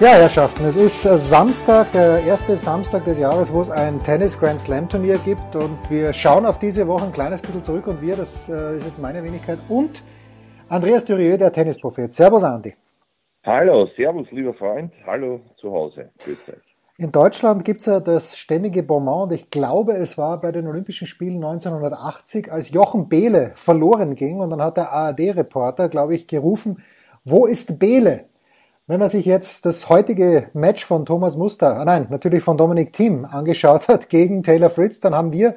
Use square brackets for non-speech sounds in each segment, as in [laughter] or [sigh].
Ja, Herrschaften, es ist Samstag, der erste Samstag des Jahres, wo es ein Tennis Grand Slam Turnier gibt und wir schauen auf diese Woche ein kleines bisschen zurück und wir, das äh, ist jetzt meine Wenigkeit und Andreas Dürieu, der Tennisprophet. Servus, Andi. Hallo, servus, lieber Freund. Hallo zu Hause. Grüß euch. In Deutschland gibt es ja das ständige Bonbon und ich glaube, es war bei den Olympischen Spielen 1980, als Jochen Behle verloren ging und dann hat der ARD-Reporter, glaube ich, gerufen, wo ist Behle? Wenn man sich jetzt das heutige Match von Thomas Muster, ah nein, natürlich von Dominik Thiem angeschaut hat gegen Taylor Fritz, dann haben wir,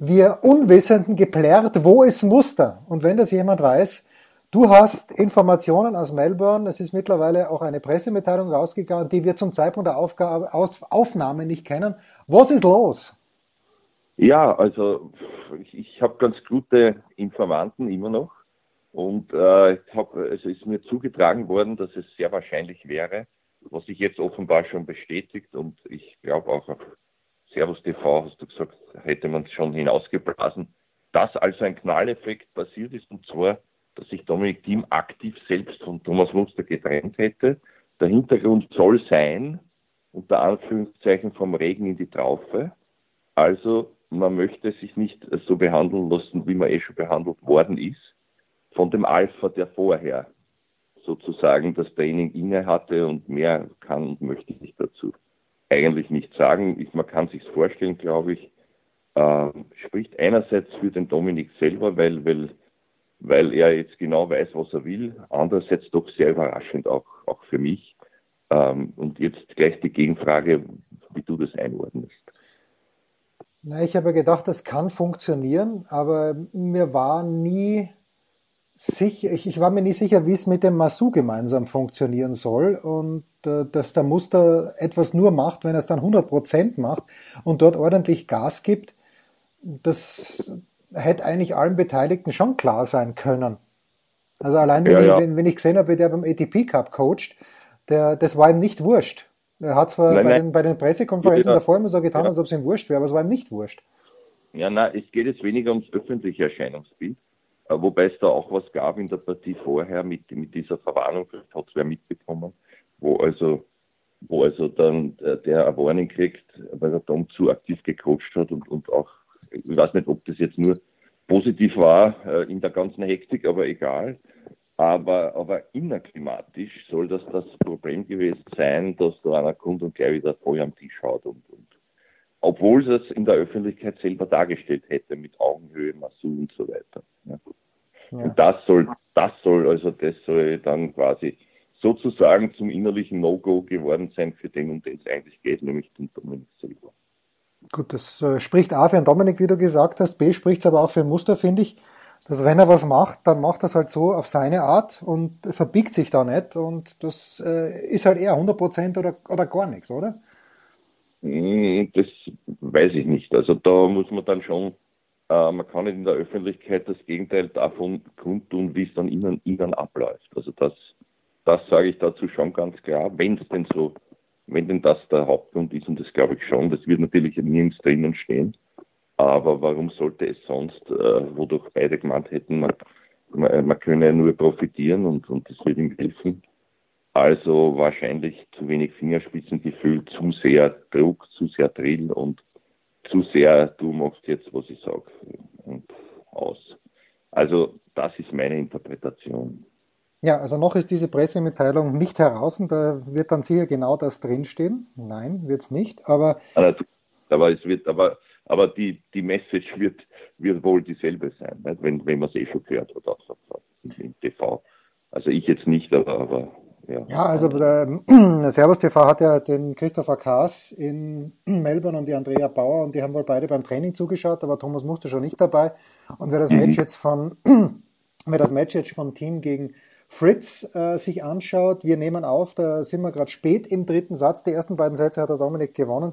wir Unwissenden geplärrt, wo ist Muster? Und wenn das jemand weiß, du hast Informationen aus Melbourne, es ist mittlerweile auch eine Pressemitteilung rausgegangen, die wir zum Zeitpunkt der Aufgabe, aus, Aufnahme nicht kennen. Was ist los? Ja, also ich, ich habe ganz gute Informanten immer noch. Und äh, hab, es ist mir zugetragen worden, dass es sehr wahrscheinlich wäre, was sich jetzt offenbar schon bestätigt. Und ich glaube auch auf Servus TV, hast du gesagt, hätte man es schon hinausgeblasen, dass also ein Knalleffekt passiert ist. Und zwar, dass sich Dominik Thiem aktiv selbst von Thomas Munster getrennt hätte. Der Hintergrund soll sein, unter Anführungszeichen vom Regen in die Traufe. Also man möchte sich nicht so behandeln lassen, wie man eh schon behandelt worden ist von dem Alpha, der vorher sozusagen das Training inne hatte und mehr kann und möchte ich dazu eigentlich nicht sagen. Ich, man kann sich vorstellen, glaube ich, äh, spricht einerseits für den Dominik selber, weil, weil, weil er jetzt genau weiß, was er will, andererseits doch sehr überraschend auch, auch für mich. Ähm, und jetzt gleich die Gegenfrage, wie du das einordnest. Na, ich habe gedacht, das kann funktionieren, aber mir war nie sicher, ich, ich war mir nicht sicher, wie es mit dem Masu gemeinsam funktionieren soll und äh, dass der Muster etwas nur macht, wenn er es dann 100% macht und dort ordentlich Gas gibt, das hätte eigentlich allen Beteiligten schon klar sein können. Also allein wenn, ja, ja. Ich, wenn, wenn ich gesehen habe, wie der beim ATP Cup coacht, der, das war ihm nicht wurscht. Er hat zwar nein, bei, nein. Den, bei den Pressekonferenzen ja, davor immer so getan, als ob es ihm wurscht wäre, aber es war ihm nicht wurscht. Ja, na, es geht jetzt weniger ums öffentliche Erscheinungsbild, wobei es da auch was gab in der Partie vorher mit, mit dieser Verwarnung, vielleicht hat es wer mitbekommen, wo also, wo also dann der ein Warning kriegt, weil er Tom zu aktiv gecoacht hat und, und auch, ich weiß nicht, ob das jetzt nur positiv war äh, in der ganzen Hektik, aber egal. Aber, aber innerklimatisch soll das das Problem gewesen sein, dass da einer kommt und gleich wieder voll am Tisch haut und, und obwohl es in der Öffentlichkeit selber dargestellt hätte mit Augenhöhe, Masu und so weiter. Ja. Ja. Und das soll, das soll, also das soll dann quasi sozusagen zum innerlichen No-Go geworden sein, für den, um den es eigentlich geht, nämlich den Dominik selber. Gut, das äh, spricht A für den Dominik, wie du gesagt hast, B spricht es aber auch für ein Muster, finde ich, dass wenn er was macht, dann macht er es halt so auf seine Art und verbiegt sich da nicht und das äh, ist halt eher 100% oder, oder gar nichts, oder? Hm, das weiß ich nicht. Also da muss man dann schon, äh, man kann nicht in der Öffentlichkeit das Gegenteil davon kundtun, wie es dann innen, innen abläuft. Also das, das sage ich dazu schon ganz klar, wenn es denn so, wenn denn das der Hauptgrund ist, und das glaube ich schon, das wird natürlich nirgends drinnen stehen. Aber warum sollte es sonst, äh, wodurch beide gemeint hätten, man, man, man könne nur profitieren und, und das wird ihm helfen. Also wahrscheinlich zu wenig Fingerspitzengefühl, zu sehr Druck, zu sehr Drill und zu sehr, du machst jetzt, was ich sage, und aus. Also das ist meine Interpretation. Ja, also noch ist diese Pressemitteilung nicht heraus und da wird dann sicher genau das drinstehen. Nein, wird es nicht, aber. Aber es wird, aber, aber die, die Message wird, wird wohl dieselbe sein, nicht? wenn, wenn man es eh schon gehört hat, auch im TV. Also ich jetzt nicht, aber, aber ja. ja, also der, äh, [clears throat] Servus TV hat ja den Christopher Kaas in [clears throat] Melbourne und die Andrea Bauer und die haben wohl beide beim Training zugeschaut, aber Thomas Muster schon nicht dabei. Und wer das mhm. Match jetzt von, [clears throat] wer das Match jetzt vom Team gegen Fritz äh, sich anschaut, wir nehmen auf, da sind wir gerade spät im dritten Satz, die ersten beiden Sätze hat der Dominik gewonnen.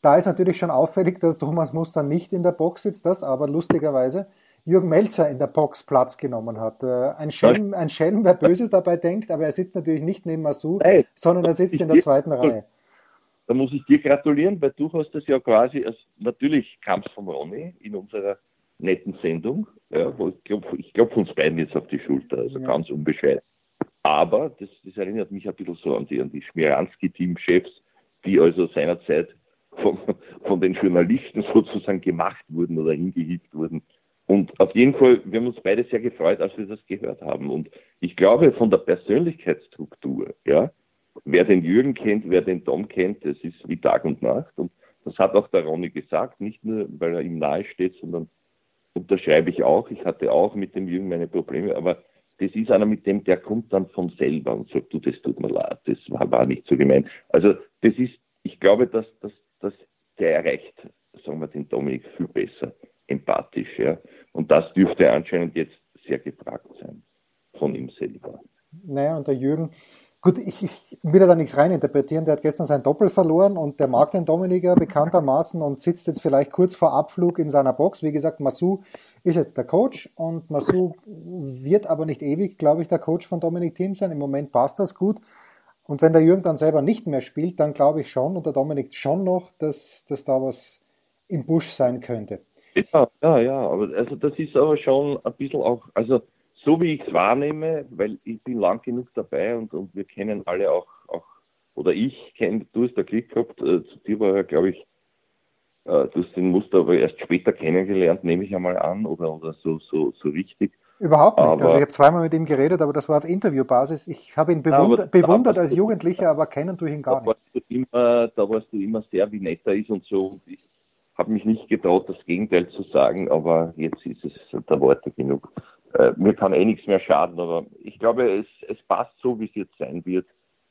Da ist natürlich schon auffällig, dass Thomas Muster nicht in der Box sitzt, das aber lustigerweise Jürgen Melzer in der Box Platz genommen hat. Äh, ein Schelm, ein Schelm, wer Böses dabei denkt, aber er sitzt natürlich nicht neben Masu, Nein, sondern er sitzt in der zweiten Reihe. Da muss ich dir gratulieren, weil du hast das ja quasi, als, natürlich kam es von Ronny in unserer netten Sendung, ja, wo ich glaube, ich glaub uns beiden jetzt auf die Schulter, also ja. ganz unbescheiden. Aber das, das, erinnert mich ein bisschen so an die, an die Schmieranski-Team-Chefs, die also seinerzeit von, von den Journalisten [laughs] sozusagen gemacht wurden oder hingehieft wurden. Und auf jeden Fall, wir haben uns beide sehr gefreut, als wir das gehört haben. Und ich glaube, von der Persönlichkeitsstruktur, ja, wer den Jürgen kennt, wer den Tom kennt, das ist wie Tag und Nacht. Und das hat auch der Ronny gesagt, nicht nur, weil er ihm nahe steht, sondern unterschreibe ich auch. Ich hatte auch mit dem Jürgen meine Probleme, aber das ist einer mit dem, der kommt dann von selber und sagt, du, das tut mir leid, das war, war nicht so gemein. Also das ist, ich glaube, dass, dass, dass der erreicht, sagen wir den Dominik, viel besser empathisch. Ja. Und das dürfte anscheinend jetzt sehr gefragt sein von ihm selber. Naja, und der Jürgen, gut, ich, ich will da nichts reininterpretieren, der hat gestern sein Doppel verloren und der mag den Dominiker bekanntermaßen und sitzt jetzt vielleicht kurz vor Abflug in seiner Box. Wie gesagt, Masu ist jetzt der Coach und Masu wird aber nicht ewig, glaube ich, der Coach von Dominik Thiem sein. Im Moment passt das gut. Und wenn der Jürgen dann selber nicht mehr spielt, dann glaube ich schon und der Dominik schon noch, dass, dass da was im Busch sein könnte. Ja, ja, ja, aber also das ist aber schon ein bisschen auch, also so wie ich es wahrnehme, weil ich bin lang genug dabei und, und wir kennen alle auch, auch oder ich kenne, du hast da Glück gehabt, äh, zu dir war ja, glaube ich, äh, du hast den Muster aber erst später kennengelernt, nehme ich einmal an, oder, oder so, so, so richtig. Überhaupt nicht. Aber, also ich habe zweimal mit ihm geredet, aber das war auf Interviewbasis. Ich habe ihn bewundert, bewundert als Jugendlicher, aber kennen tue ich ihn gar da nicht. Warst immer, da warst du immer sehr, wie nett er ist und so. Und ich habe mich nicht getraut, das Gegenteil zu sagen, aber jetzt ist es der Worte genug. Äh, mir kann eh nichts mehr schaden, aber ich glaube, es, es passt so, wie es jetzt sein wird.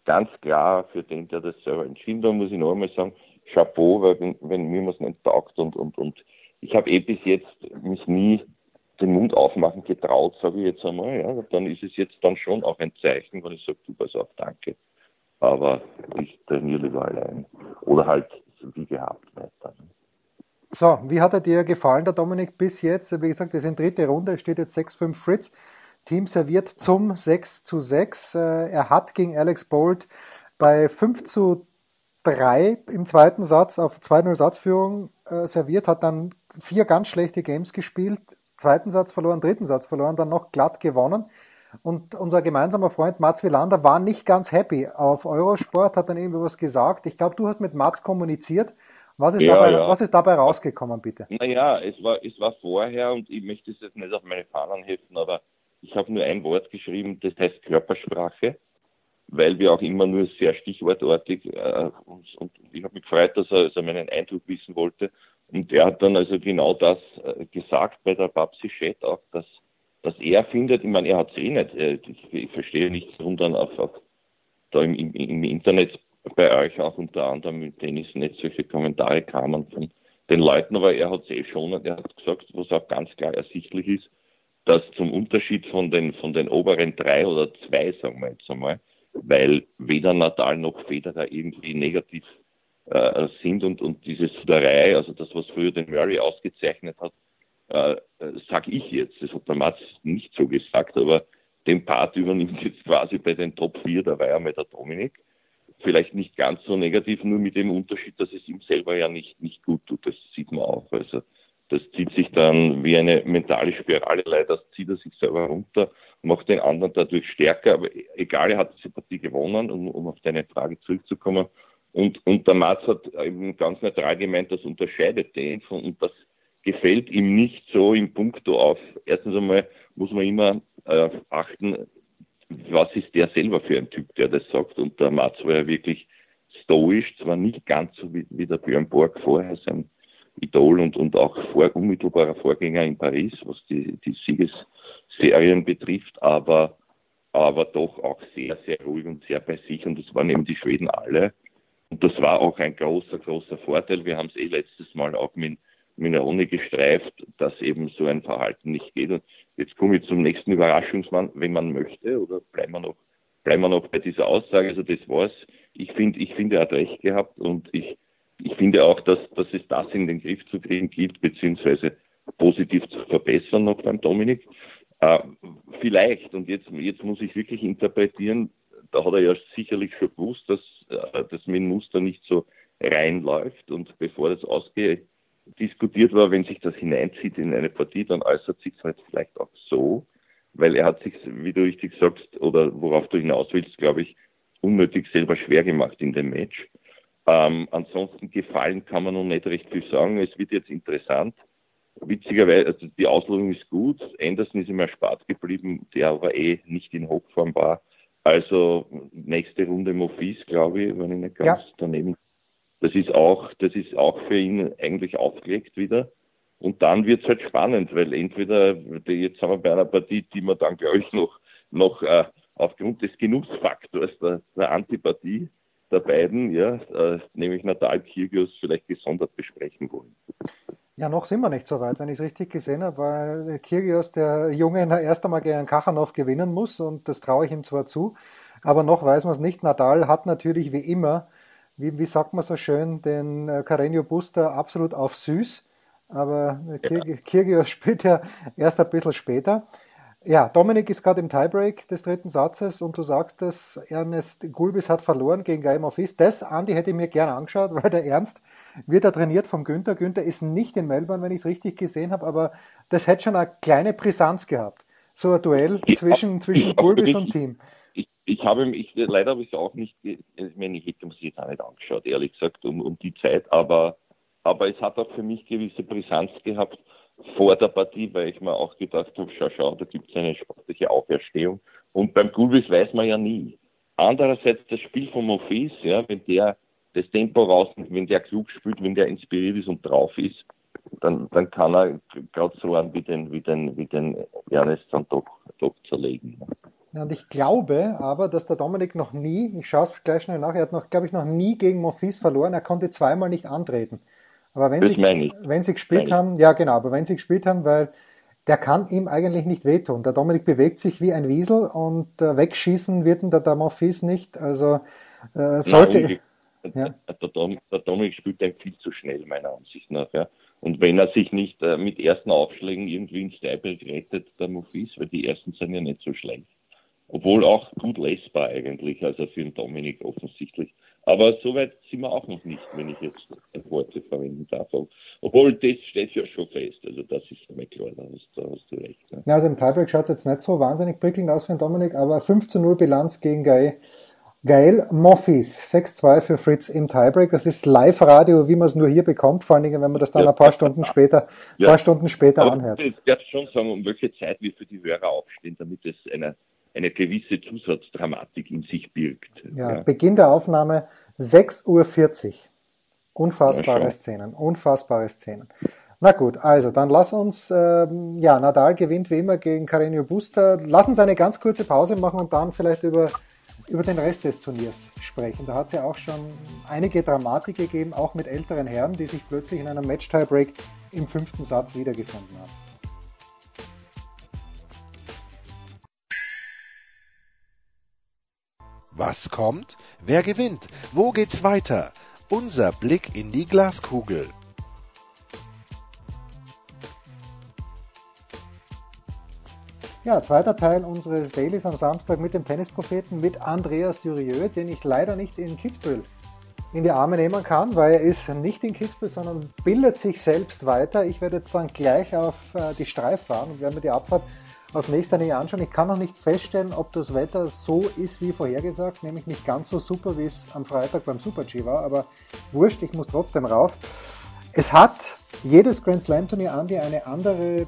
Ganz klar für den, der das selber entschieden hat, muss ich noch einmal sagen, Chapeau, weil wenn, wenn mir was nicht taugt und, und, und ich habe eh bis jetzt mich nie den Mund aufmachen getraut, sage ich jetzt einmal, ja, dann ist es jetzt dann schon auch ein Zeichen, wenn ich sage, du pass auf, danke. Aber ich trainiere lieber allein. Oder halt wie gehabt weiter. So, wie hat er dir gefallen, der Dominik, bis jetzt? Wie gesagt, wir sind dritte Runde, steht jetzt 6-5 Fritz. Team serviert zum 6 zu 6. Äh, er hat gegen Alex Bolt bei 5 zu 3 im zweiten Satz auf 2-0 Satzführung äh, serviert, hat dann vier ganz schlechte Games gespielt, zweiten Satz verloren, dritten Satz verloren, dann noch glatt gewonnen. Und unser gemeinsamer Freund Mats Wielander war nicht ganz happy auf Eurosport, hat dann irgendwie was gesagt. Ich glaube, du hast mit Mats kommuniziert was ist, ja, dabei, ja. was ist dabei rausgekommen, bitte? Naja, es war, es war vorher und ich möchte es jetzt nicht auf meine Fahnen heften, aber ich habe nur ein Wort geschrieben, das heißt Körpersprache, weil wir auch immer nur sehr stichwortartig äh, und, und ich habe mich gefreut, dass er, er meinen Eindruck wissen wollte. Und er hat dann also genau das äh, gesagt bei der Babsi Chat auch, dass, dass er findet, ich meine, er hat es eh nicht, äh, ich, ich verstehe nicht, warum dann auf, auf da im, im, im Internet bei euch auch unter anderem im Tennisnetz solche Kommentare kamen von den Leuten, aber er hat es eh schon und er hat gesagt, was auch ganz klar ersichtlich ist, dass zum Unterschied von den, von den oberen drei oder zwei, sagen wir jetzt einmal, weil weder Natal noch Federer irgendwie negativ äh, sind und, und diese Suderei, also das, was früher den Murray ausgezeichnet hat, äh, sage ich jetzt, das hat der Mats nicht so gesagt, aber den Part übernimmt jetzt quasi bei den Top 4, da war ja mal der Dominik vielleicht nicht ganz so negativ, nur mit dem Unterschied, dass es ihm selber ja nicht, nicht gut tut. Das sieht man auch. Also das zieht sich dann wie eine mentale Spirale. Leider zieht er sich selber runter, macht den anderen dadurch stärker. Aber egal, er hat diese Partie gewonnen, um, um auf deine Frage zurückzukommen. Und, und der Mats hat eben ganz neutral gemeint, das unterscheidet den von, und das gefällt ihm nicht so im Punkto auf. Erstens einmal muss man immer äh, achten, was ist der selber für ein Typ, der das sagt. Und der Mats war ja wirklich stoisch, zwar nicht ganz so wie, wie der Björn Borg vorher, sein Idol und, und auch vor, unmittelbarer Vorgänger in Paris, was die, die Siegesserien betrifft, aber, aber doch auch sehr, sehr ruhig und sehr bei sich. Und das waren eben die Schweden alle. Und das war auch ein großer, großer Vorteil. Wir haben es eh letztes Mal auch mit Minerone gestreift, dass eben so ein Verhalten nicht geht. Und jetzt komme ich zum nächsten Überraschungsmann, wenn man möchte, oder bleiben wir noch, bleiben wir noch bei dieser Aussage. Also das war's. Ich finde, ich finde, er hat recht gehabt und ich, ich finde auch, dass, dass es das in den Griff zu kriegen gilt, beziehungsweise positiv zu verbessern noch beim Dominik. Äh, vielleicht, und jetzt, jetzt muss ich wirklich interpretieren, da hat er ja sicherlich schon gewusst, dass äh, das mit Muster nicht so reinläuft und bevor das ausgediskutiert war, wenn sich das hineinzieht in eine Partie, dann äußert sich es halt vielleicht auch so, weil er hat sich, wie du richtig sagst, oder worauf du hinaus willst, glaube ich, unnötig selber schwer gemacht in dem Match. Ähm, ansonsten gefallen kann man noch nicht recht viel sagen. Es wird jetzt interessant. Witzigerweise, also die Auslosung ist gut. Anderson ist ihm erspart geblieben, der aber eh nicht in Hochform war. Also nächste Runde Mofis, glaube ich, wenn ich nicht ganz ja. daneben. Das ist auch, das ist auch für ihn eigentlich aufgelegt wieder. Und dann wird es halt spannend, weil entweder, jetzt haben wir bei einer Partie, die man dann, glaube ich, noch, noch äh, aufgrund des Genussfaktors der, der Antipathie der beiden, ja, äh, nämlich Natal Kyrgios, vielleicht gesondert besprechen wollen. Ja, noch sind wir nicht so weit, wenn ich es richtig gesehen habe, weil Kyrgios, der Junge, erst einmal gegen Kachanov gewinnen muss und das traue ich ihm zwar zu, aber noch weiß man es nicht. Nadal hat natürlich wie immer, wie, wie sagt man so schön, den äh, Carreño Buster absolut auf süß, aber ja. Kyrgios [laughs] spielt ja erst ein bisschen später. Ja, Dominik ist gerade im Tiebreak des dritten Satzes und du sagst, dass Ernest Gulbis hat verloren gegen Game of East. Das, Andi, hätte ich mir gerne angeschaut, weil der Ernst wird da trainiert vom Günther. Günther ist nicht in Melbourne, wenn ich es richtig gesehen habe, aber das hätte schon eine kleine Brisanz gehabt. So ein Duell zwischen, zwischen Gulbis und Team. Ich, habe mich, leider habe ich es auch nicht, ich meine, ich hätte es jetzt auch nicht angeschaut, ehrlich gesagt, um, um die Zeit, aber, aber es hat auch für mich gewisse Brisanz gehabt vor der Partie, weil ich mir auch gedacht habe, schau, schau, da gibt es eine sportliche Auferstehung. Und beim Gulbis weiß man ja nie. Andererseits das Spiel von Mofis, ja, wenn der das Tempo rausnimmt, wenn der klug spielt, wenn der inspiriert ist und drauf ist, dann, dann kann er gerade so an wie den, wie den, wie den Ernest dann doch, doch zerlegen. Und ich glaube aber, dass der Dominik noch nie, ich schaue es gleich schnell nach, er hat noch, glaube ich, noch nie gegen Mofis verloren, er konnte zweimal nicht antreten. Aber wenn, sie, wenn sie gespielt haben, ja genau, aber wenn sie gespielt haben, weil der kann ihm eigentlich nicht wehtun. Der Dominik bewegt sich wie ein Wiesel und äh, wegschießen wird ihn der Damorphis nicht. Also äh, sollte. Nein, ja. der, Dom, der Dominik spielt ein viel zu schnell, meiner Ansicht nach. Ja. Und wenn er sich nicht äh, mit ersten Aufschlägen irgendwie ins Tiebreak rettet, der Mofis, weil die ersten sind ja nicht so schlecht. Obwohl auch gut lesbar eigentlich, also für den Dominik offensichtlich. Aber soweit sind wir auch noch nicht, wenn ich jetzt Worte verwenden darf. Obwohl, das steht ja schon fest. Also das ist mir klar, da hast, da hast du recht. Ja. ja also im Tiebreak schaut es jetzt nicht so wahnsinnig prickelnd aus für den Dominik, aber 5 zu 0 Bilanz gegen Gael. Gael Moffis, 6-2 für Fritz im Tiebreak. Das ist Live-Radio, wie man es nur hier bekommt, vor allen Dingen, wenn man das dann ja. ein paar Stunden später, [laughs] ja. paar Stunden später Aber anhört. Ich werde schon sagen, um welche Zeit wir für die Hörer aufstehen, damit es eine eine gewisse Zusatzdramatik in sich birgt. Ja, ja. Beginn der Aufnahme 6.40 Uhr. Unfassbare Szenen, unfassbare Szenen. Na gut, also dann lass uns, ähm, ja, Nadal gewinnt wie immer gegen Carreño Busta. Lass uns eine ganz kurze Pause machen und dann vielleicht über, über den Rest des Turniers sprechen. Da hat es ja auch schon einige Dramatik gegeben, auch mit älteren Herren, die sich plötzlich in einem Match-Tiebreak im fünften Satz wiedergefunden haben. Was kommt? Wer gewinnt? Wo geht's weiter? Unser Blick in die Glaskugel. Ja, zweiter Teil unseres Dailies am Samstag mit dem Tennispropheten, mit Andreas Durieux, den ich leider nicht in Kitzbühel in die Arme nehmen kann, weil er ist nicht in Kitzbühel, sondern bildet sich selbst weiter. Ich werde jetzt dann gleich auf äh, die Streif fahren und werde mir die Abfahrt aus nächster Nähe anschauen. Ich kann noch nicht feststellen, ob das Wetter so ist wie vorhergesagt, nämlich nicht ganz so super, wie es am Freitag beim Super G war, aber wurscht, ich muss trotzdem rauf. Es hat jedes Grand Slam Turnier an, die eine andere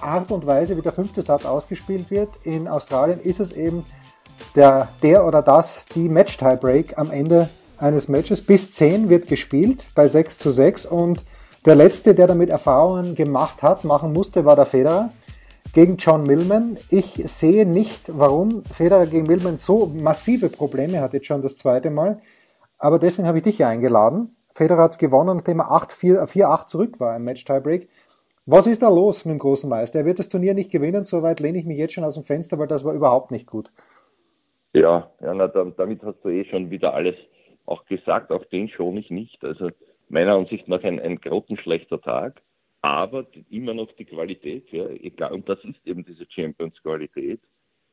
Art und Weise, wie der fünfte Satz ausgespielt wird. In Australien ist es eben der, der oder das, die Match-Tiebreak am Ende eines Matches. Bis 10 wird gespielt bei 6 zu 6 und der letzte, der damit Erfahrungen gemacht hat, machen musste, war der Federer gegen John Millman. Ich sehe nicht, warum Federer gegen Millman so massive Probleme hat, jetzt schon das zweite Mal. Aber deswegen habe ich dich eingeladen. Federer hat es gewonnen, nachdem er 4-8 zurück war im Match-Tiebreak. Was ist da los mit dem großen Meister? Er wird das Turnier nicht gewinnen, soweit lehne ich mich jetzt schon aus dem Fenster, weil das war überhaupt nicht gut. Ja, ja na, damit hast du eh schon wieder alles auch gesagt, auch den schon ich nicht. Also meiner Ansicht nach ein, ein grottenschlechter Tag. Aber immer noch die Qualität, ja, egal, und das ist eben diese Champions-Qualität,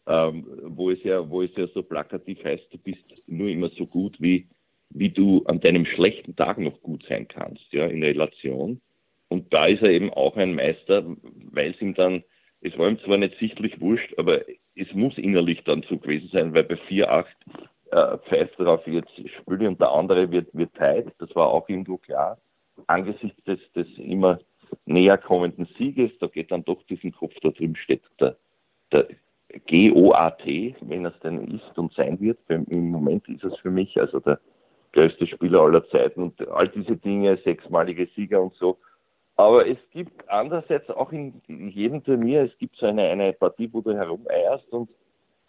ähm, wo es ja, wo es ja so plakativ heißt, du bist nur immer so gut, wie, wie du an deinem schlechten Tag noch gut sein kannst, ja, in Relation. Und da ist er eben auch ein Meister, weil es ihm dann, es war ihm zwar nicht sichtlich wurscht, aber es muss innerlich dann so gewesen sein, weil bei 4-8 äh, pfeift darauf, jetzt spiele und der andere wird, wird tight, das war auch irgendwo klar. Angesichts des, des immer näher kommenden Sieges, da geht dann doch diesen Kopf da drüben steht, der, der GOAT, wenn es denn ist und sein wird. Im Moment ist es für mich also der größte Spieler aller Zeiten und all diese Dinge, sechsmalige Sieger und so. Aber es gibt andererseits auch in jedem Turnier, es gibt so eine, eine Partie, wo du herumeierst und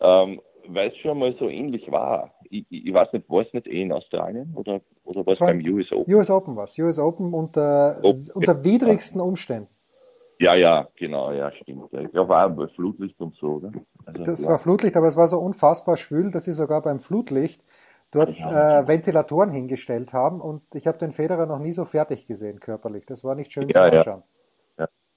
ähm, weil es schon mal so ähnlich war. Ich, ich weiß nicht, war es nicht eh in Australien oder, oder war es beim US Open? US Open war es. US Open unter, okay. unter widrigsten Umständen. Ja, ja, genau, ja, stimmt. Ich glaube auch Flutlicht und so, oder? Also, das ja. war Flutlicht, aber es war so unfassbar schwül, dass sie sogar beim Flutlicht dort äh, Ventilatoren hingestellt haben und ich habe den Federer noch nie so fertig gesehen körperlich. Das war nicht schön ja, zu anschauen. Ja.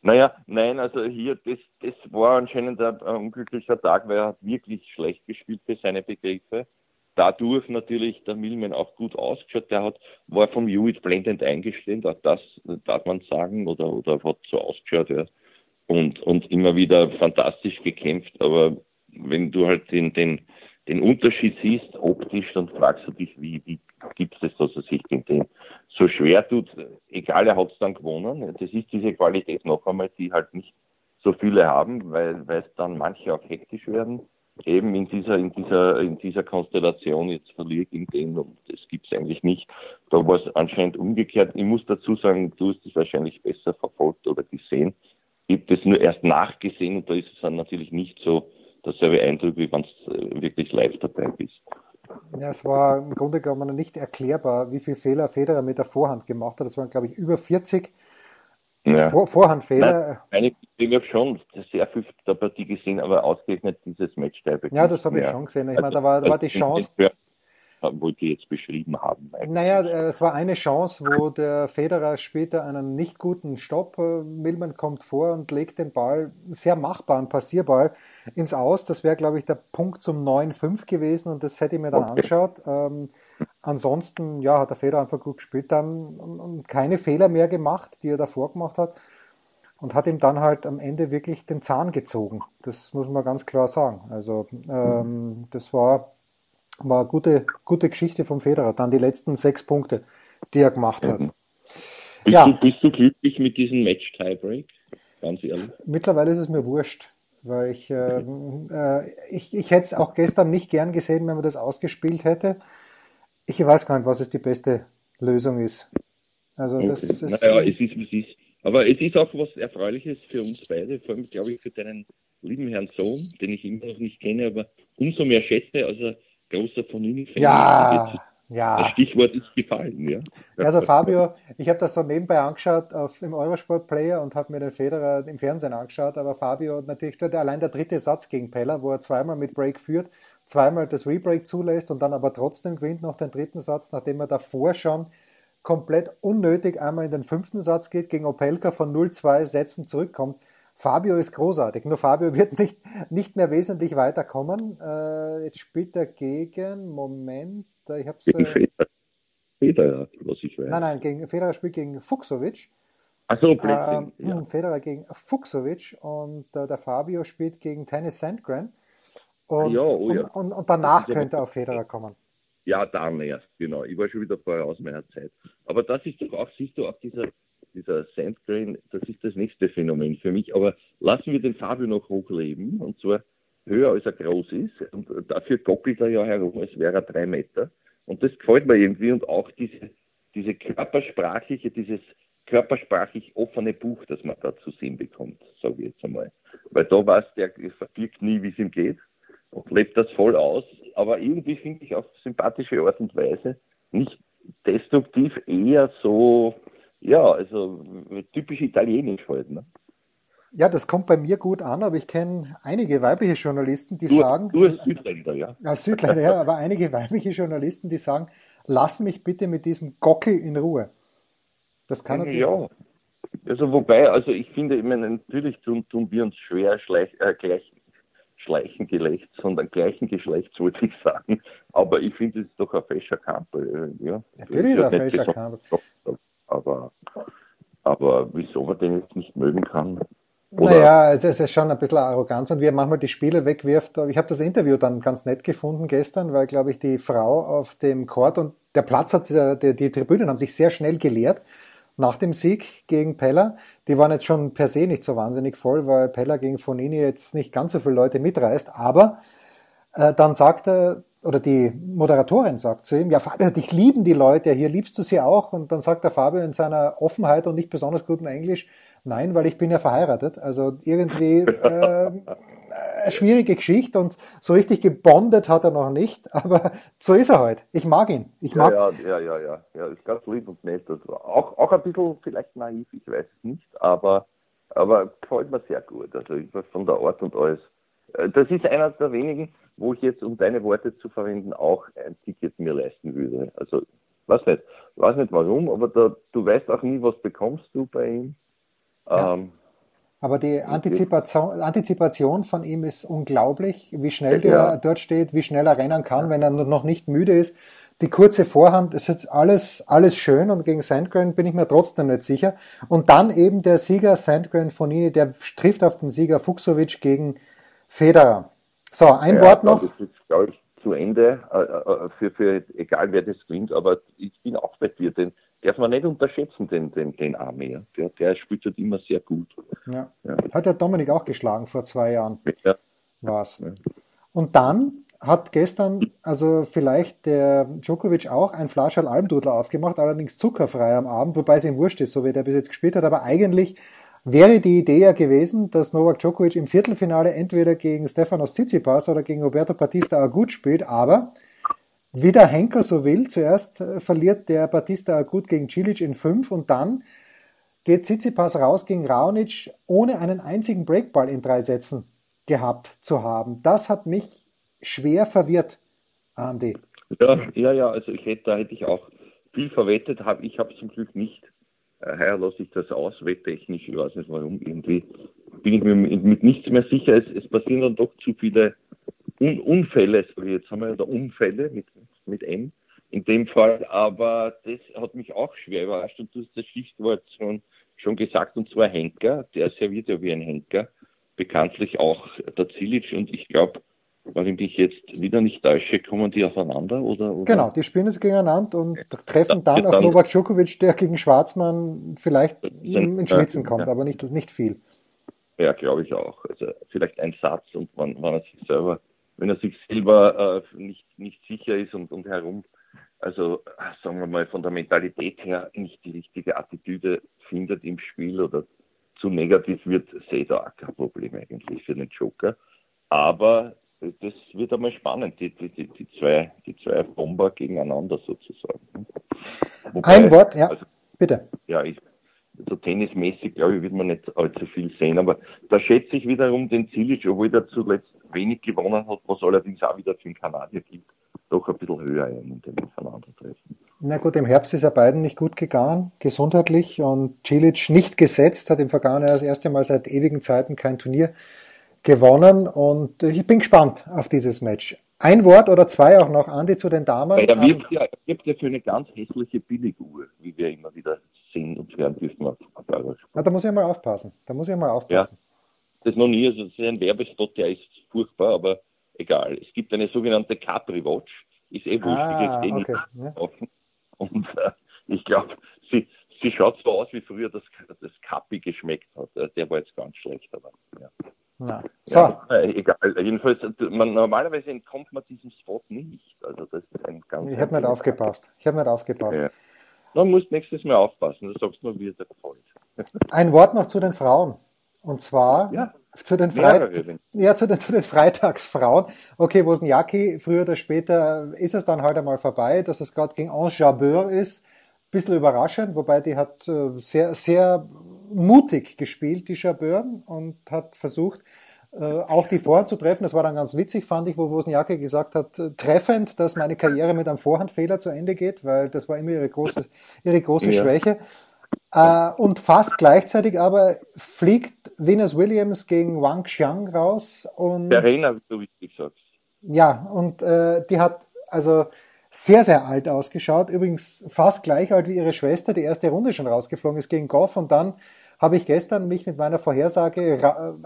Ja. Naja, nein, also hier, das, das war anscheinend ein, ein unglücklicher Tag, weil er hat wirklich schlecht gespielt für seine Begriffe. Dadurch natürlich der Milman auch gut ausgeschaut. Der hat, war vom Hewitt blendend eingestellt, auch das darf man sagen, oder, oder hat so ausgeschaut, ja. Und, und immer wieder fantastisch gekämpft, aber wenn du halt den, den, den Unterschied siehst, optisch, dann fragst du dich, wie, wie gibt es das, dass er sich gegen den so schwer tut. Egal, er hat es dann gewonnen. Das ist diese Qualität noch einmal, die halt nicht so viele haben, weil, weil es dann manche auch hektisch werden eben in dieser, in dieser, in dieser Konstellation jetzt verliere gegen den und das gibt es eigentlich nicht. Da war es anscheinend umgekehrt. Ich muss dazu sagen, du hast es wahrscheinlich besser verfolgt oder gesehen. Ich habe das nur erst nachgesehen und da ist es dann natürlich nicht so derselbe Eindruck, wie wenn du äh, wirklich live dabei bist. Ja, es war im Grunde genommen nicht erklärbar, wie viel Fehler Federer mit der Vorhand gemacht hat. Das waren, glaube ich, über 40 ja. Vor Vorhandfehler. Nein, ich habe schon sehr viel der Partie gesehen, aber ausgerechnet dieses Match Ja, das habe ich schon gesehen. Ich meine, da war, da war die Chance wollte ich jetzt beschrieben haben. Eigentlich. Naja, es war eine Chance, wo der Federer später einen nicht guten Stopp, äh, Milman kommt vor und legt den Ball, sehr machbaren Passierball, ins Aus. Das wäre, glaube ich, der Punkt zum 9-5 gewesen und das hätte ich mir dann okay. angeschaut. Ähm, ansonsten, ja, hat der Federer einfach gut gespielt dann und keine Fehler mehr gemacht, die er davor gemacht hat und hat ihm dann halt am Ende wirklich den Zahn gezogen. Das muss man ganz klar sagen. Also ähm, das war war eine gute, gute Geschichte vom Federer. Dann die letzten sechs Punkte, die er gemacht hat. Mhm. Bist, ja. du, bist du glücklich mit diesem Match-Tiebreak? Ganz ehrlich. Mittlerweile ist es mir wurscht, weil ich, äh, äh, ich, ich hätte es auch gestern nicht gern gesehen, wenn man das ausgespielt hätte. Ich weiß gar nicht, was es die beste Lösung ist. Also okay. das ist. Naja, es ist, es ist. Aber es ist auch was Erfreuliches für uns beide, vor allem, glaube ich, für deinen lieben Herrn Sohn, den ich immer noch nicht kenne, aber umso mehr schätze. Also großer von Ihnen. Ja, ja. Das Stichwort ist gefallen, ja. Also Fabio, ich habe das so nebenbei angeschaut auf, im Eurosport Player und habe mir den Federer im Fernsehen angeschaut, aber Fabio natürlich der, allein der dritte Satz gegen Peller, wo er zweimal mit Break führt, zweimal das Rebreak zulässt und dann aber trotzdem gewinnt noch den dritten Satz, nachdem er davor schon komplett unnötig einmal in den fünften Satz geht, gegen Opelka von 0-2 Sätzen zurückkommt. Fabio ist großartig, nur Fabio [laughs] wird nicht, nicht mehr wesentlich weiterkommen. Äh, jetzt spielt er gegen, Moment, ich habe es. Äh, Federer, was ich weiß. Nein, nein, gegen, Federer spielt gegen Fuchsovic. Achso, ähm, ja. Federer gegen Fuchsovic und äh, der Fabio spielt gegen Tennis Sandgren. Und, ja, oh ja. und, und, und danach könnte er auf Federer kommen. Ja, dann erst, genau. Ich war schon wieder vorher aus meiner Zeit. Aber das ist doch auch, siehst du, auf dieser dieser Sandgrain, das ist das nächste Phänomen für mich. Aber lassen wir den Fabio noch hochleben, und zwar höher als er groß ist. Und dafür gockelt er ja herum, als wäre er drei Meter. Und das gefällt mir irgendwie. Und auch diese, diese körpersprachliche, dieses körpersprachlich offene Buch, das man da zu sehen bekommt, sage ich jetzt einmal. Weil da weiß der verbirgt nie, wie es ihm geht und lebt das voll aus. Aber irgendwie finde ich auf sympathische Art und Weise nicht destruktiv, eher so ja, also typisch italienisch halt. Ne? Ja, das kommt bei mir gut an, aber ich kenne einige weibliche Journalisten, die du, sagen. Du als Südländer, ja. Als Südländer, ja, aber einige weibliche Journalisten, die sagen, lass mich bitte mit diesem Gockel in Ruhe. Das kann natürlich. Ja, Also wobei, also ich finde, ich meine, natürlich tun, tun wir uns schwer, schleich, äh, gleich, schleichen Geschlechts, sondern gleichen Geschlechts, wollte ich sagen. Aber ich finde, es ist doch ein fescher Kampf. Äh, ja. Natürlich ist ein fescher Kampf. Aber, aber wieso man den jetzt nicht mögen kann, oder? Naja, es ist schon ein bisschen Arroganz und wie er manchmal die Spiele wegwirft. Ich habe das Interview dann ganz nett gefunden gestern, weil, glaube ich, die Frau auf dem Court und der Platz hat, die, die Tribünen haben sich sehr schnell geleert nach dem Sieg gegen Pella. Die waren jetzt schon per se nicht so wahnsinnig voll, weil Pella gegen Fonini jetzt nicht ganz so viele Leute mitreißt. Aber äh, dann sagt er, oder die Moderatorin sagt zu ihm, ja Fabio, dich lieben die Leute, hier liebst du sie auch. Und dann sagt der Fabio in seiner Offenheit und nicht besonders guten Englisch, Nein, weil ich bin ja verheiratet. Also irgendwie [laughs] äh, eine schwierige Geschichte und so richtig gebondet hat er noch nicht, [laughs] aber so ist er halt. Ich mag ihn. Ich mag ja, ja, ja, ja, ja, ist ganz lieb und nett. Also auch, auch ein bisschen vielleicht naiv, ich weiß es nicht, aber, aber gefällt mir sehr gut. Also von der Art und alles. Äh, das ist einer der wenigen, wo ich jetzt, um deine Worte zu verwenden, auch ein Ticket mir leisten würde. Also, weiß nicht, weiß nicht warum, aber da, du weißt auch nie, was bekommst du bei ihm. Ja. Ähm, aber die Antizipation, Antizipation von ihm ist unglaublich, wie schnell der ja. dort steht, wie schnell er rennen kann, wenn er noch nicht müde ist. Die kurze Vorhand, es ist alles, alles schön und gegen Sandgren bin ich mir trotzdem nicht sicher. Und dann eben der Sieger Sandgren Fonini, der trifft auf den Sieger Fuchsovic gegen Federer. So, ein ja, Wort noch. Das ist, glaube ich, zu Ende, äh, äh, für, für egal wer das gewinnt, aber ich bin auch bei dir, denn darf man nicht unterschätzen, den, den, den Arme. Der, der spielt halt immer sehr gut. Ja. ja. Hat ja Dominik auch geschlagen vor zwei Jahren. Ja. War's. Ja. Und dann hat gestern, also vielleicht der Djokovic auch ein Flascherl Almdudler aufgemacht, allerdings zuckerfrei am Abend, wobei es ihm wurscht ist, so wie der bis jetzt gespielt hat, aber eigentlich wäre die Idee ja gewesen, dass Novak Djokovic im Viertelfinale entweder gegen Stefanos Tsitsipas oder gegen Roberto Batista gut spielt, aber wie der Henker so will, zuerst äh, verliert der Batista gut gegen Cilic in fünf und dann geht Tsitsipas raus gegen Raonic, ohne einen einzigen Breakball in drei Sätzen gehabt zu haben. Das hat mich schwer verwirrt, Andy. Ja, ja, ja, also ich hätte, da hätte ich auch viel verwettet, hab, ich habe zum Glück nicht. Äh, heuer lasse ich das aus, wetttechnisch, ich weiß nicht warum, irgendwie bin ich mir mit, nichts mehr sicher. Es, es passieren dann doch zu viele Un Unfälle, jetzt haben wir ja da Unfälle mit, mit M in dem Fall, aber das hat mich auch schwer überrascht und du hast das Stichwort schon, schon gesagt, und zwar Henker, der serviert ja wie ein Henker, bekanntlich auch der Zilic und ich glaube, weil ich mich jetzt wieder nicht täusche, kommen die aufeinander oder, oder? Genau, die spielen jetzt gegeneinander und treffen dann, auf Novak Djokovic, der gegen Schwarzmann vielleicht in Schwitzen kommt, ja. aber nicht, nicht viel. Ja, glaube ich auch. Also vielleicht ein Satz und man, man hat sich selber wenn er sich selber äh, nicht, nicht sicher ist und, und herum, also sagen wir mal von der Mentalität her nicht die richtige Attitüde findet im Spiel oder zu negativ wird, sehe ich da auch kein Problem eigentlich für den Joker. Aber das wird einmal spannend, die, die, die, die, zwei, die zwei Bomber gegeneinander sozusagen. Wobei, Ein Wort, ja, also, bitte. Ja, ich, so tennismäßig, glaube ich, wird man nicht allzu viel sehen. Aber da schätze ich wiederum den Zilic, obwohl der zuletzt wenig gewonnen hat, was allerdings auch wieder für den Kanadier gibt, doch ein bisschen höher in dem Aufeinandertreffen. Na gut, im Herbst ist er beiden nicht gut gegangen, gesundheitlich, und Cilic nicht gesetzt, hat im vergangenen das erste Mal seit ewigen Zeiten kein Turnier gewonnen und ich bin gespannt auf dieses Match. Ein Wort oder zwei auch noch, Andi, zu den Damen. Weil er wirbt ja, wirbt ja für eine ganz hässliche Billiguhr, wie wir immer wieder sehen und hören dürfen auf, da muss ich mal aufpassen. Da muss ich mal aufpassen. Ja das noch nie, also das ist ein Werbespot, der ist furchtbar, aber egal. Es gibt eine sogenannte Capri Watch, ist eh wurscht, ah, eh okay. ja. Und äh, ich glaube, sie, sie schaut so aus, wie früher das, das Capri geschmeckt hat. Äh, der war jetzt ganz schlecht, aber ja. Na, so. Ja, äh, egal. Jedenfalls, man, normalerweise entkommt man diesem Spot nicht. Also das ist ein ganz. Ich habe nicht aufgepasst. Ich habe nicht aufgepasst. Ja. Man muss nächstes Mal aufpassen. Du sagst nur, wie es gefällt. [laughs] Ein Wort noch zu den Frauen. Und zwar ja, zu, den ja, zu, den, zu den Freitagsfrauen. Okay, Wozniacki, früher oder später ist es dann halt einmal vorbei, dass es gerade gegen Ange Jabeur ist. Bisschen überraschend, wobei die hat äh, sehr, sehr mutig gespielt, die Jabeur, und hat versucht, äh, auch die Vorhand zu treffen. Das war dann ganz witzig, fand ich, wo Wozniacki gesagt hat, äh, treffend, dass meine Karriere mit einem Vorhandfehler zu Ende geht, weil das war immer ihre große, ihre große ja. Schwäche. Und fast gleichzeitig aber fliegt Venus Williams gegen Wang Xiang raus. Und, Der Renner, wie du sagst. Ja, und äh, die hat also sehr, sehr alt ausgeschaut. Übrigens fast gleich alt wie ihre Schwester, die erste Runde schon rausgeflogen ist gegen Goff. Und dann habe ich gestern mich mit meiner Vorhersage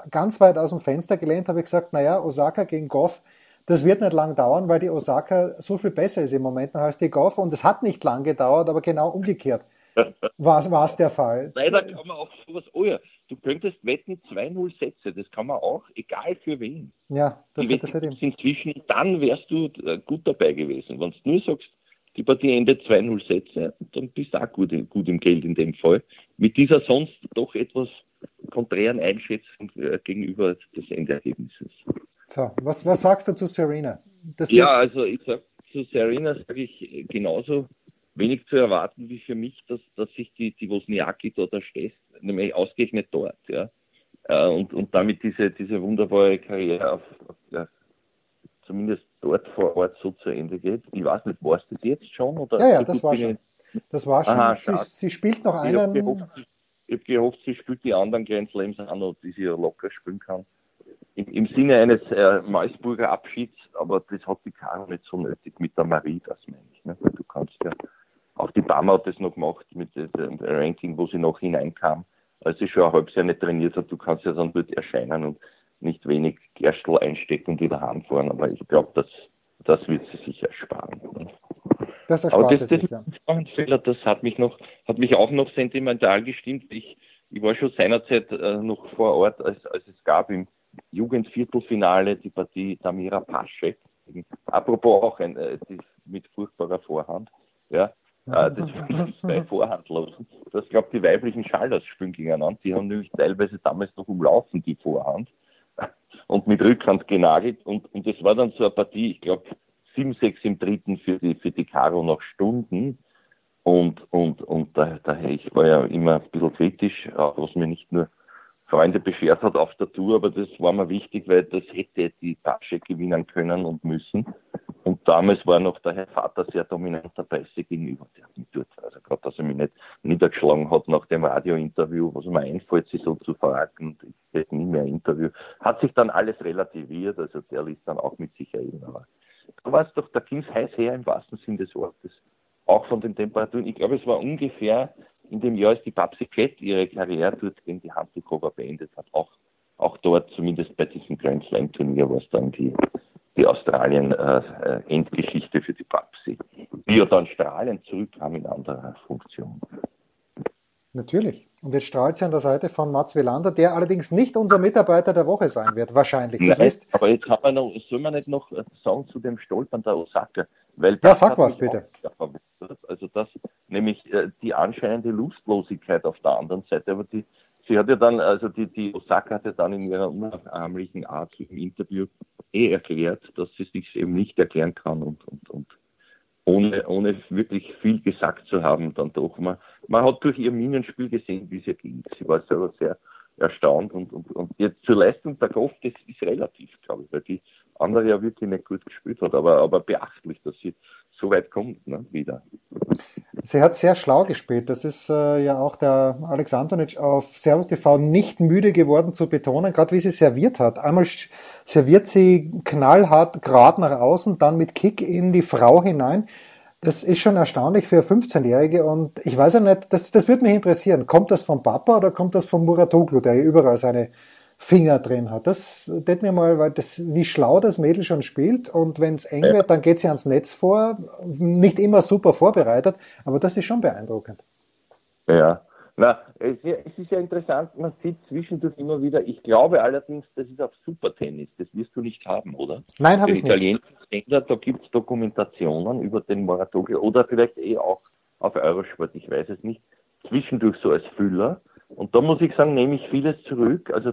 ganz weit aus dem Fenster gelehnt, habe ich gesagt, naja, Osaka gegen Goff, das wird nicht lang dauern, weil die Osaka so viel besser ist im Moment noch als die Goff. Und es hat nicht lang gedauert, aber genau umgekehrt [laughs] war es der Fall. Leider kann man auch sowas, oh ja, du könntest wetten 2-0 Sätze, das kann man auch, egal für wen. Ja, das wird das inzwischen, dann wärst du äh, gut dabei gewesen. Wenn du nur sagst, die Partie endet 2-0 Sätze, dann bist du auch gut, gut im Geld in dem Fall. Mit dieser sonst doch etwas konträren Einschätzung äh, gegenüber des Endergebnisses. So, was, was sagst du zu Serena? Das ja, also ich sag zu Serena sage ich genauso wenig zu erwarten wie für mich, dass, dass sich die, die Wozniacki dort erstest, nämlich ausgerechnet dort, ja. Äh, und, und damit diese, diese wunderbare Karriere auf, auf ja, zumindest dort vor Ort so zu Ende geht. Ich weiß nicht, warst du das jetzt schon? Oder ja, ja, das war schon. Das war schon. Aha, sie, sie, spielt noch ich einen. Ich habe gehofft, hab gehofft, sie spielt die anderen Grand Slams an, die sie ja locker spielen kann. Im, im Sinne eines äh, Meusburger Abschieds, aber das hat die Caro nicht so nötig mit der Marie, das meine ich. Ne? Du kannst ja auch die Bama hat das noch gemacht mit dem Ranking, wo sie noch hineinkam, als sie schon ein halbes Jahr nicht trainiert hat. Du kannst ja dann dort erscheinen und nicht wenig Gerstl einstecken und wieder heimfahren. Aber ich glaube, das, das wird sie sich ersparen. Das erspart Aber das, das, das, Fehler, das hat mich noch, hat mich auch noch sentimental gestimmt. Ich, ich war schon seinerzeit äh, noch vor Ort, als, als es gab im Jugendviertelfinale die Partie Tamira Paschek. Apropos auch ein, äh, mit furchtbarer Vorhand. Ja, äh, das waren zwei Vorhandlosen. Das glaubt die weiblichen Schallers spielen gegeneinander. Die haben nämlich teilweise damals noch umlaufen, die Vorhand. Und mit Rückhand genagelt. Und, und das war dann so eine Partie, ich glaube, 7-6 im dritten für die, für die Caro nach Stunden. Und, und, und daher, ich war ja immer ein bisschen kritisch, was mir nicht nur Freunde beschert hat auf der Tour, aber das war mir wichtig, weil das hätte die Tasche gewinnen können und müssen. Und damals war noch der Herr Vater sehr dominant dabei sie gegenüber. Der hat mich dort, also gerade, dass er mich nicht niedergeschlagen hat nach dem Radiointerview, was mir einfällt, sie so zu fragen, ich hätte nie mehr ein Interview. Hat sich dann alles relativiert, also der ließ dann auch mit sich reden. Aber da war es doch, da ging es heiß her im wahrsten Sinn des Wortes. Auch von den Temperaturen. Ich glaube, es war ungefähr in dem Jahr, als die Babsi Klett ihre Karriere dort gegen die Handelcover beendet hat, auch, auch dort, zumindest bei diesem Grand Slam Turnier, war es dann die, die Australien-Endgeschichte äh, für die Babsi, die ja dann strahlend zurückkam in anderer Funktion. Natürlich. Und jetzt strahlt sie an der Seite von Mats Wielander, der allerdings nicht unser Mitarbeiter der Woche sein wird, wahrscheinlich. Das Nein, aber jetzt haben wir noch, soll man nicht noch sagen zu dem Stolpern der Osaka? Weil ja, sag was bitte. Also das, nämlich äh, die anscheinende Lustlosigkeit auf der anderen Seite, aber die, sie hat ja dann, also die, die Osaka hat ja dann in ihrer unnachahmlichen Art im Interview eh erklärt, dass sie sich eben nicht erklären kann und, und, und ohne, ohne wirklich viel gesagt zu haben, dann doch. Man, man hat durch ihr Minenspiel gesehen, wie es ihr ging. Sie war selber sehr erstaunt und, und, und jetzt zur Leistung der Goff, das ist relativ, glaube ich, weil die andere ja wirklich nicht gut gespielt hat, aber, aber beachtlich, dass sie so weit kommt, ne, wieder. Sie hat sehr schlau gespielt. Das ist äh, ja auch der Alex Antonic auf Servus TV nicht müde geworden zu betonen, gerade wie sie serviert hat. Einmal serviert sie knallhart gerade nach außen, dann mit Kick in die Frau hinein. Das ist schon erstaunlich für 15-Jährige und ich weiß ja nicht, das, das würde mich interessieren. Kommt das vom Papa oder kommt das vom Muratoglu, der überall seine Finger drin hat. Das tät mir mal, weil das, wie schlau das Mädel schon spielt und wenn es eng ja. wird, dann geht sie ans Netz vor. Nicht immer super vorbereitet, aber das ist schon beeindruckend. Ja, na, es, ist ja interessant, man sieht zwischendurch immer wieder, ich glaube allerdings, das ist auf Supertennis, das wirst du nicht haben, oder? Nein, habe ich nicht. Ständer, da gibt es Dokumentationen über den Moratoglu oder vielleicht eh auch auf Eurosport, ich weiß es nicht, zwischendurch so als Füller. Und da muss ich sagen, nehme ich vieles zurück. Also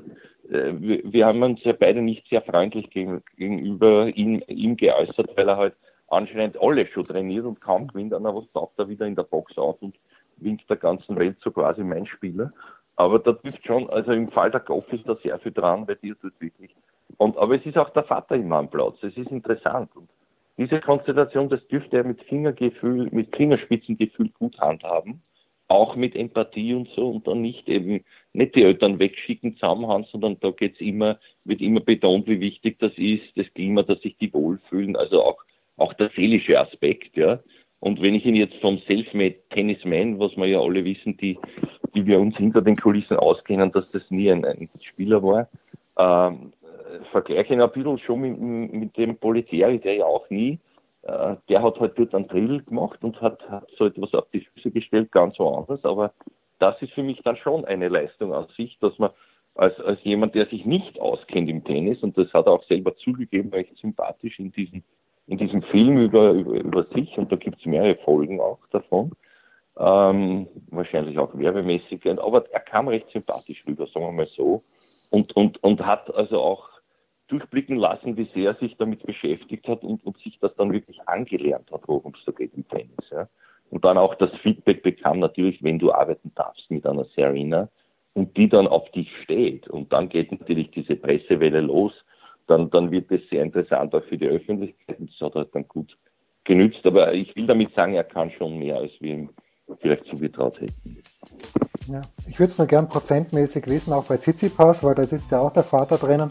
wir, wir, haben uns ja beide nicht sehr freundlich gegen, gegenüber ihm, ihm geäußert, weil er halt anscheinend alle schon trainiert und kaum gewinnt einer was, taucht er wieder in der Box auf und winkt der ganzen Welt so quasi mein Spieler. Aber da trifft schon, also im Fall der Goff ist da sehr viel dran, weil die tut wirklich. Und, aber es ist auch der Vater immer am Platz. Es ist interessant. Und diese Konstellation, das dürfte er mit Fingergefühl, mit Fingerspitzengefühl gut handhaben auch mit Empathie und so und dann nicht eben nicht die Eltern wegschicken zusammenhauen, sondern da geht's immer, wird immer betont, wie wichtig das ist, das Klima, dass sich die wohlfühlen, also auch, auch der seelische Aspekt, ja. Und wenn ich ihn jetzt vom Selfmade Tennisman, was wir ja alle wissen, die, die wir uns hinter den Kulissen auskennen, dass das nie ein, ein Spieler war, ähm, vergleiche ihn ein bisschen schon mit, mit dem Polizieri, der ja auch nie, äh, der hat halt dort einen Drill gemacht und hat, hat so etwas auf die Füße gestellt, ganz woanders, aber das ist für mich dann schon eine Leistung an sich, dass man als, als jemand, der sich nicht auskennt im Tennis, und das hat er auch selber zugegeben, recht sympathisch in diesem, in diesem Film über, über, über sich, und da gibt es mehrere Folgen auch davon, ähm, wahrscheinlich auch werbemäßig, aber er kam recht sympathisch rüber, sagen wir mal so, und, und, und hat also auch durchblicken lassen, wie sehr er sich damit beschäftigt hat und, und sich das dann wirklich angelernt hat, worum es da geht im Tennis. Ja und dann auch das Feedback bekam, natürlich, wenn du arbeiten darfst mit einer Serena und die dann auf dich steht und dann geht natürlich diese Pressewelle los, dann, dann wird es sehr interessant auch für die Öffentlichkeit und das hat er dann gut genützt. Aber ich will damit sagen, er kann schon mehr, als wir ihm vielleicht zugetraut hätten. Ja, ich würde es nur gern prozentmäßig wissen, auch bei Tsitsipas, weil da sitzt ja auch der Vater drinnen.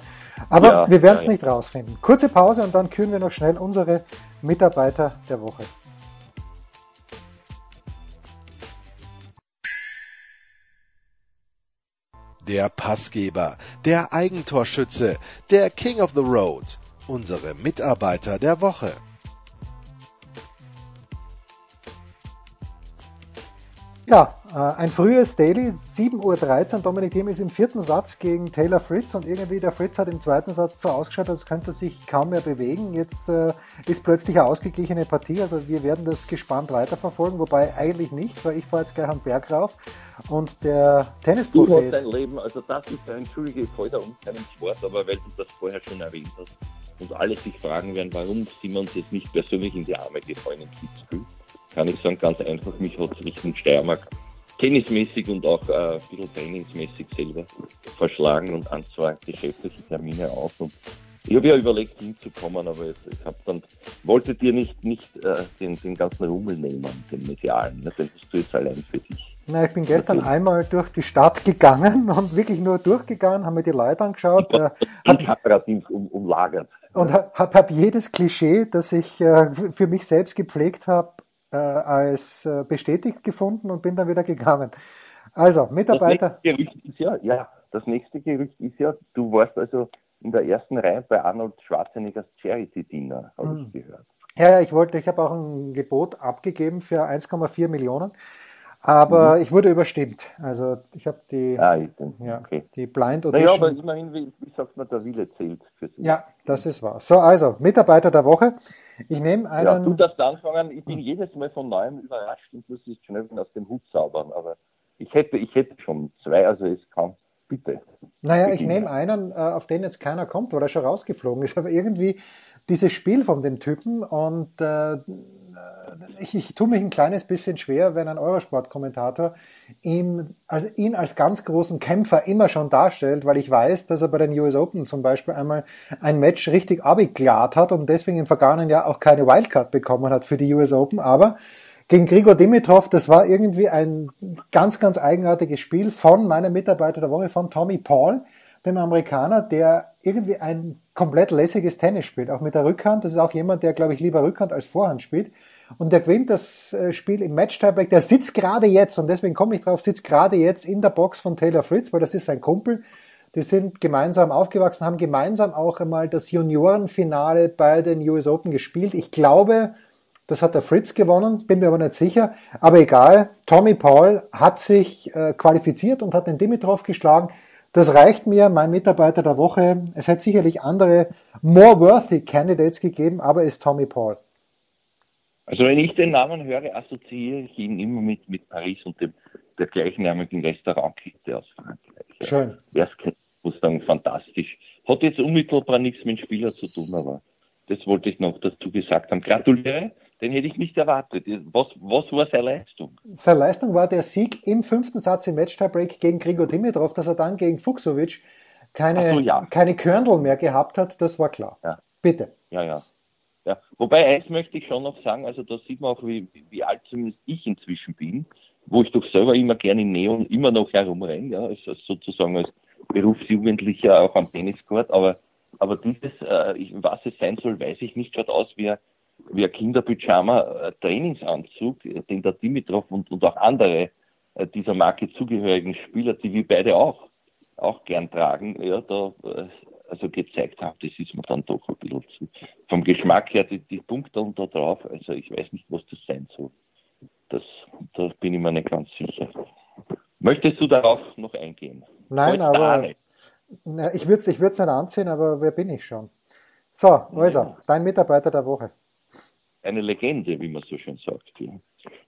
Aber ja, wir werden es ja, nicht rausfinden. Kurze Pause und dann küren wir noch schnell unsere Mitarbeiter der Woche. der Passgeber, der Eigentorschütze, der King of the Road, unsere Mitarbeiter der Woche. Ja, äh, ein frühes Daily, 7.13 Uhr. Dominik Thiem ist im vierten Satz gegen Taylor Fritz und irgendwie der Fritz hat im zweiten Satz so ausgeschaut, als könnte er sich kaum mehr bewegen. Jetzt äh, ist plötzlich eine ausgeglichene Partie, also wir werden das gespannt weiterverfolgen, wobei eigentlich nicht, weil ich fahre jetzt gleich am Berg rauf und der Tennisprophet... Du hast dein Leben, also das ist, ein, entschuldige, da um keinen Sport, aber weil du das vorher schon erwähnt hast und alle sich fragen werden, warum sind wir uns jetzt nicht persönlich in die Arme gefallen im Kitzbühel kann ich sagen, ganz einfach, mich hat es Richtung Steiermark tennismäßig und auch äh, ein bisschen trainingsmäßig selber verschlagen und an zwei geschäftliche Termine auf. Und ich habe ja überlegt, hinzukommen, aber ich, ich habe dann, wollte dir nicht, nicht äh, den, den ganzen Rummel nehmen, den medialen. Ne? Den hast du jetzt allein für dich. Na, ich bin gestern okay. einmal durch die Stadt gegangen [laughs] und wirklich nur durchgegangen, haben mir die Leute angeschaut. Äh, hab, um, umlagert. Und habe hab jedes Klischee, das ich äh, für mich selbst gepflegt habe, äh, als äh, bestätigt gefunden und bin dann wieder gegangen. Also, Mitarbeiter. Das nächste Gerücht ist ja, ja, das nächste Gerücht ist ja, du warst also in der ersten Reihe bei Arnold Schwarzeneggers Charity Dinner, habe hm. ich gehört. Ja, ja, ich wollte, ich habe auch ein Gebot abgegeben für 1,4 Millionen. Aber mhm. ich wurde überstimmt. Also ich habe die, ah, ja, okay. die Blind Audition. Naja, aber immerhin, wie, wie sagt man, der Wille zählt für Sie. Ja, das ist wahr. So, also, Mitarbeiter der Woche. Ich nehme einen. Ja, du darfst anfangen. Ich bin hm. jedes Mal von neuem überrascht und muss es schnell aus dem Hut zaubern. Aber ich hätte, ich hätte schon zwei, also es kann. Bitte. Naja, ich nehme einen, äh, auf den jetzt keiner kommt, weil er schon rausgeflogen ist. Aber irgendwie dieses Spiel von dem Typen und äh, ich, ich tue mich ein kleines bisschen schwer, wenn ein Eurosport-Kommentator ihn, also ihn als ganz großen Kämpfer immer schon darstellt, weil ich weiß, dass er bei den US Open zum Beispiel einmal ein Match richtig abgeklart hat und deswegen im vergangenen Jahr auch keine Wildcard bekommen hat für die US Open. Aber gegen Grigor Dimitrov, das war irgendwie ein ganz, ganz eigenartiges Spiel von meinem Mitarbeiter der Woche, von Tommy Paul, dem Amerikaner, der irgendwie ein komplett lässiges Tennis spielt, auch mit der Rückhand. Das ist auch jemand, der, glaube ich, lieber Rückhand als Vorhand spielt. Und der gewinnt das äh, Spiel im Match-Tiebreak. Der sitzt gerade jetzt, und deswegen komme ich drauf, sitzt gerade jetzt in der Box von Taylor Fritz, weil das ist sein Kumpel. Die sind gemeinsam aufgewachsen, haben gemeinsam auch einmal das Juniorenfinale bei den US Open gespielt. Ich glaube, das hat der Fritz gewonnen, bin mir aber nicht sicher. Aber egal, Tommy Paul hat sich äh, qualifiziert und hat den Dimitrov geschlagen. Das reicht mir, mein Mitarbeiter der Woche. Es hätte sicherlich andere more worthy Candidates gegeben, aber ist Tommy Paul. Also wenn ich den Namen höre, assoziiere ich ihn immer mit, mit Paris und dem der gleichnamigen Restaurantkette aus Frankreich. Schön. Wer es kennt, muss sagen, fantastisch. Hat jetzt unmittelbar nichts mit dem Spieler zu tun, aber das wollte ich noch dazu gesagt haben. Gratuliere den hätte ich nicht erwartet. Was, was war seine Leistung? Seine Leistung war der Sieg im fünften Satz im Match-Tiebreak gegen Grigor Dimitrov, dass er dann gegen Fuchsovic keine, so, ja. keine Körnel mehr gehabt hat, das war klar. Ja. Bitte. Ja, ja. ja. Wobei eins möchte ich schon noch sagen, also da sieht man auch, wie, wie alt zumindest ich inzwischen bin. wo ich doch selber immer gerne in Neon immer noch herumrenne, ja, also sozusagen als Berufsjugendlicher auch am Tenniscourt, aber aber dieses, äh, was es sein soll, weiß ich nicht, schaut aus wie ein, wie ein Kinderpyjama-Trainingsanzug, den der Dimitrov und, und auch andere äh, dieser Marke zugehörigen Spieler, die wir beide auch, auch gern tragen, ja, da, äh, also gezeigt haben, das ist mir dann doch ein bisschen zu. Vom Geschmack her, die, die Punkte und da drauf, also ich weiß nicht, was das sein soll. Das, da bin ich mir nicht ganz sicher. Möchtest du darauf noch eingehen? Nein, Heute aber ich würde es ich nicht anziehen, aber wer bin ich schon? So, also, ja. dein Mitarbeiter der Woche. Eine Legende, wie man so schön sagt. Ja.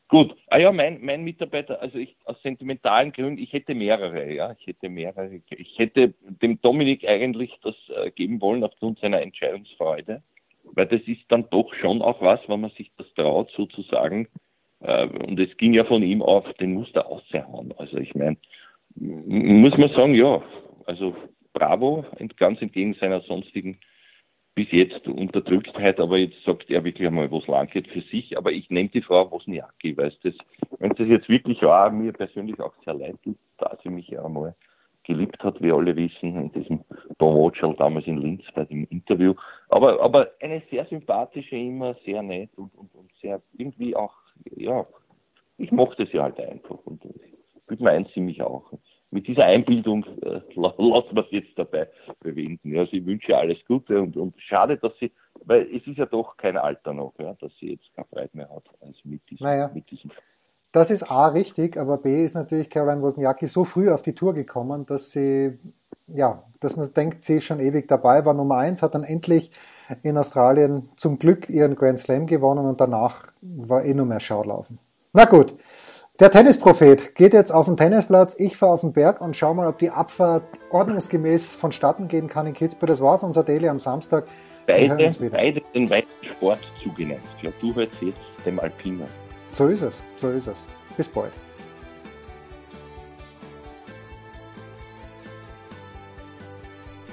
Gut, ah ja, mein, mein Mitarbeiter, also ich aus sentimentalen Gründen, ich hätte mehrere, ja, ich hätte mehrere. Ich hätte dem Dominik eigentlich das äh, geben wollen aufgrund seiner Entscheidungsfreude, weil das ist dann doch schon auch was, wenn man sich das traut, sozusagen. Äh, und es ging ja von ihm auf, den muss er aushauen. Also ich meine, muss man sagen, ja, also bravo, ganz entgegen seiner sonstigen bis jetzt Unterdrücktheit, aber jetzt sagt er wirklich einmal, wo es lang geht für sich. Aber ich nehme die Frau Wozniacki, weil das, wenn das jetzt wirklich auch mir persönlich auch sehr leid tut, da sie mich ja einmal geliebt hat, wie alle wissen, in diesem Promotional damals in Linz bei dem Interview. Aber, aber eine sehr sympathische, immer sehr nett und, und, und sehr irgendwie auch, ja, ich mochte sie halt einfach und ich meint sie mich auch mit dieser Einbildung äh, [laughs] lassen wir es jetzt dabei bewenden. Also ich wünsche alles Gute und, und schade, dass sie, weil es ist ja doch kein Alter noch, ja, dass sie jetzt keine Freude mehr hat als mit diesem, naja. mit diesem das ist A richtig, aber B ist natürlich Caroline Wozniacki so früh auf die Tour gekommen, dass sie, ja, dass man denkt, sie ist schon ewig dabei, war Nummer eins, hat dann endlich in Australien zum Glück ihren Grand Slam gewonnen und danach war eh nur mehr Schaulaufen. Na gut, der Tennisprophet geht jetzt auf den Tennisplatz, ich fahre auf den Berg und schau mal, ob die Abfahrt ordnungsgemäß vonstatten gehen kann in Kitzbühel. Das war's, unser Daily am Samstag. Beide, beide den weiten Sport zugeneigt. Ja, du hörst jetzt dem Alpiner. So ist es, so ist es. Bis bald.